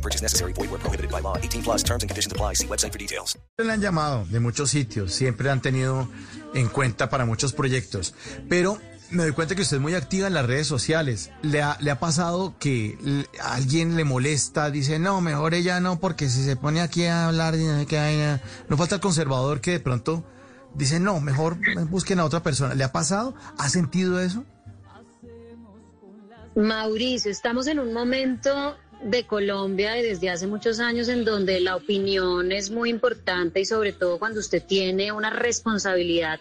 No purchase necessary. Void where prohibited by law. 18 plus terms and conditions apply. See website for details. Le han llamado de muchos sitios, siempre han tenido en cuenta para muchos proyectos, pero me doy cuenta que usted es muy activa en las redes sociales. ¿Le ha, le ha pasado que a alguien le molesta, dice, no, mejor ella no, porque si se pone aquí a hablar, y no sé qué vaina". no falta el conservador que de pronto dice, no, mejor busquen a otra persona. ¿Le ha pasado? ¿Ha sentido eso? Mauricio, estamos en un momento de Colombia y desde hace muchos años en donde la opinión es muy importante y sobre todo cuando usted tiene una responsabilidad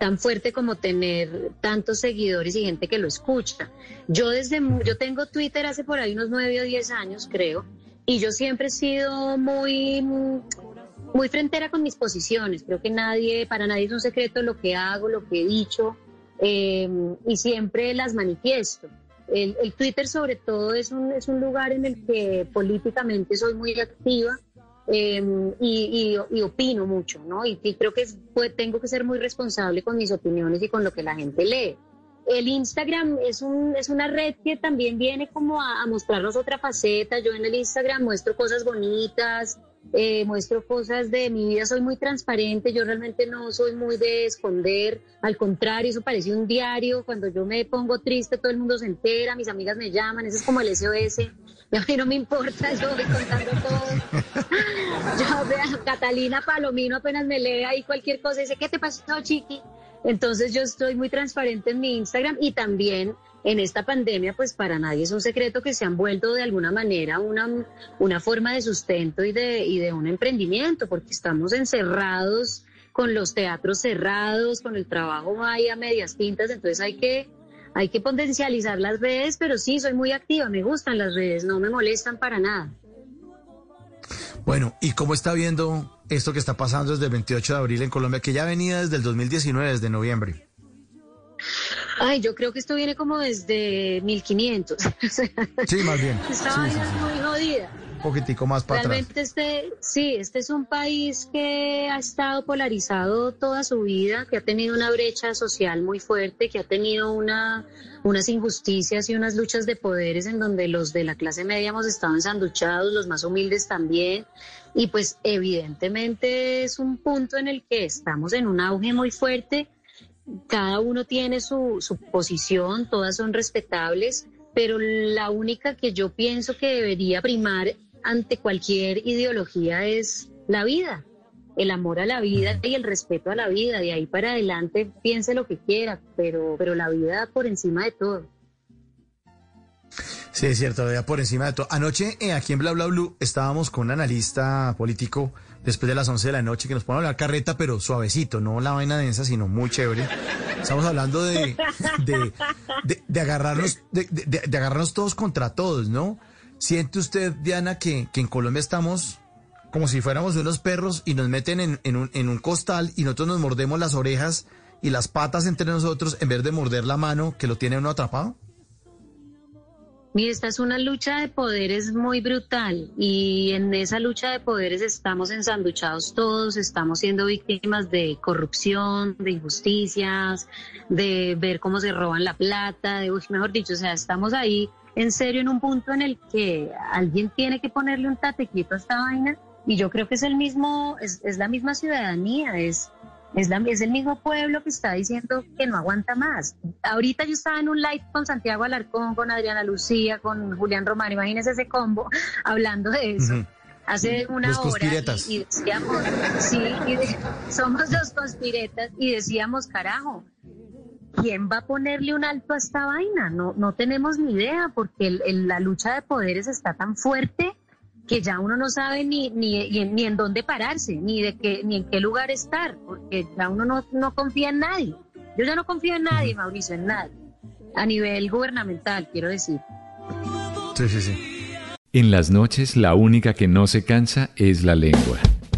tan fuerte como tener tantos seguidores y gente que lo escucha. Yo desde yo tengo Twitter hace por ahí unos nueve o diez años, creo, y yo siempre he sido muy muy frentera con mis posiciones. Creo que nadie, para nadie es un secreto lo que hago, lo que he dicho, eh, y siempre las manifiesto. El, el Twitter sobre todo es un, es un lugar en el que políticamente soy muy activa eh, y, y- y opino mucho, ¿no? Y, y creo que es- pues, tengo que ser muy responsable con mis opiniones y con lo que la gente lee. El Instagram es, un, es una red que también viene como a, a mostrarnos otra faceta. Yo en el Instagram muestro cosas bonitas, eh, muestro cosas de mi vida, soy muy transparente, yo realmente no soy muy de esconder, al contrario, eso parece un diario, cuando yo me pongo triste todo el mundo se entera, mis amigas me llaman, ese es como el SOS, y a mí no me importa, yo voy contando todo. Yo, vea, Catalina Palomino apenas me lee ahí cualquier cosa y dice, ¿qué te pasó, chiqui? Entonces yo estoy muy transparente en mi Instagram y también en esta pandemia, pues para nadie es un secreto que se han vuelto de alguna manera una, una forma de sustento y de, y de un emprendimiento, porque estamos encerrados con los teatros cerrados, con el trabajo ahí a medias tintas, entonces hay que, hay que potencializar las redes, pero sí, soy muy activa, me gustan las redes, no me molestan para nada. Bueno, ¿y cómo está viendo esto que está pasando desde el 28 de abril en Colombia, que ya venía desde el 2019, desde noviembre? Ay, yo creo que esto viene como desde 1500. Sí, más bien. Esta vaina es muy jodida. Un poquitico más para atrás. Realmente este, sí, este es un país que ha estado polarizado toda su vida, que ha tenido una brecha social muy fuerte, que ha tenido una, unas injusticias y unas luchas de poderes en donde los de la clase media hemos estado ensanduchados, los más humildes también. Y pues evidentemente es un punto en el que estamos en un auge muy fuerte. Cada uno tiene su, su posición, todas son respetables, pero la única que yo pienso que debería primar ante cualquier ideología es la vida, el amor a la vida y el respeto a la vida. De ahí para adelante piense lo que quiera, pero, pero la vida por encima de todo. Sí, es cierto, ya por encima de todo. Anoche eh, aquí en Bla Bla Blue estábamos con un analista político después de las 11 de la noche que nos pone a hablar carreta, pero suavecito, no la vaina densa, sino muy chévere. Estamos hablando de, de, de- de agarrarnos, de, agarrarnos todos contra todos, ¿no? ¿Siente usted, Diana, que, que en Colombia estamos como si fuéramos unos perros y nos meten en, en un, en un costal y nosotros nos mordemos las orejas y las patas entre nosotros en vez de morder la mano que lo tiene uno atrapado? Mire, esta es una lucha de poderes muy brutal y en esa lucha de poderes estamos ensanduchados todos, estamos siendo víctimas de corrupción, de injusticias, de ver cómo se roban la plata, de, uy, mejor dicho, o sea, estamos ahí en serio en un punto en el que alguien tiene que ponerle un tatequito a esta vaina y yo creo que es el mismo, es, es la misma ciudadanía, es es, la- es el mismo pueblo que está diciendo que no aguanta más. Ahorita yo estaba en un live con Santiago Alarcón, con Adriana Lucía, con Julián Román, imagínense ese combo, hablando de eso. Hace una Los hora y, y decíamos, sí, y de- somos los conspiretas y decíamos, carajo, ¿quién va a ponerle un alto a esta vaina? No, no tenemos ni idea porque el- el- la lucha de poderes está tan fuerte que ya uno no sabe ni, ni, ni en- dónde pararse, ni de qué, ni en qué lugar estar, porque ya uno no, no confía en nadie. Yo ya no confío en nadie, Mauricio, en nadie. A nivel gubernamental, quiero decir. Sí, sí, sí. En las noches la única que no se cansa es la lengua.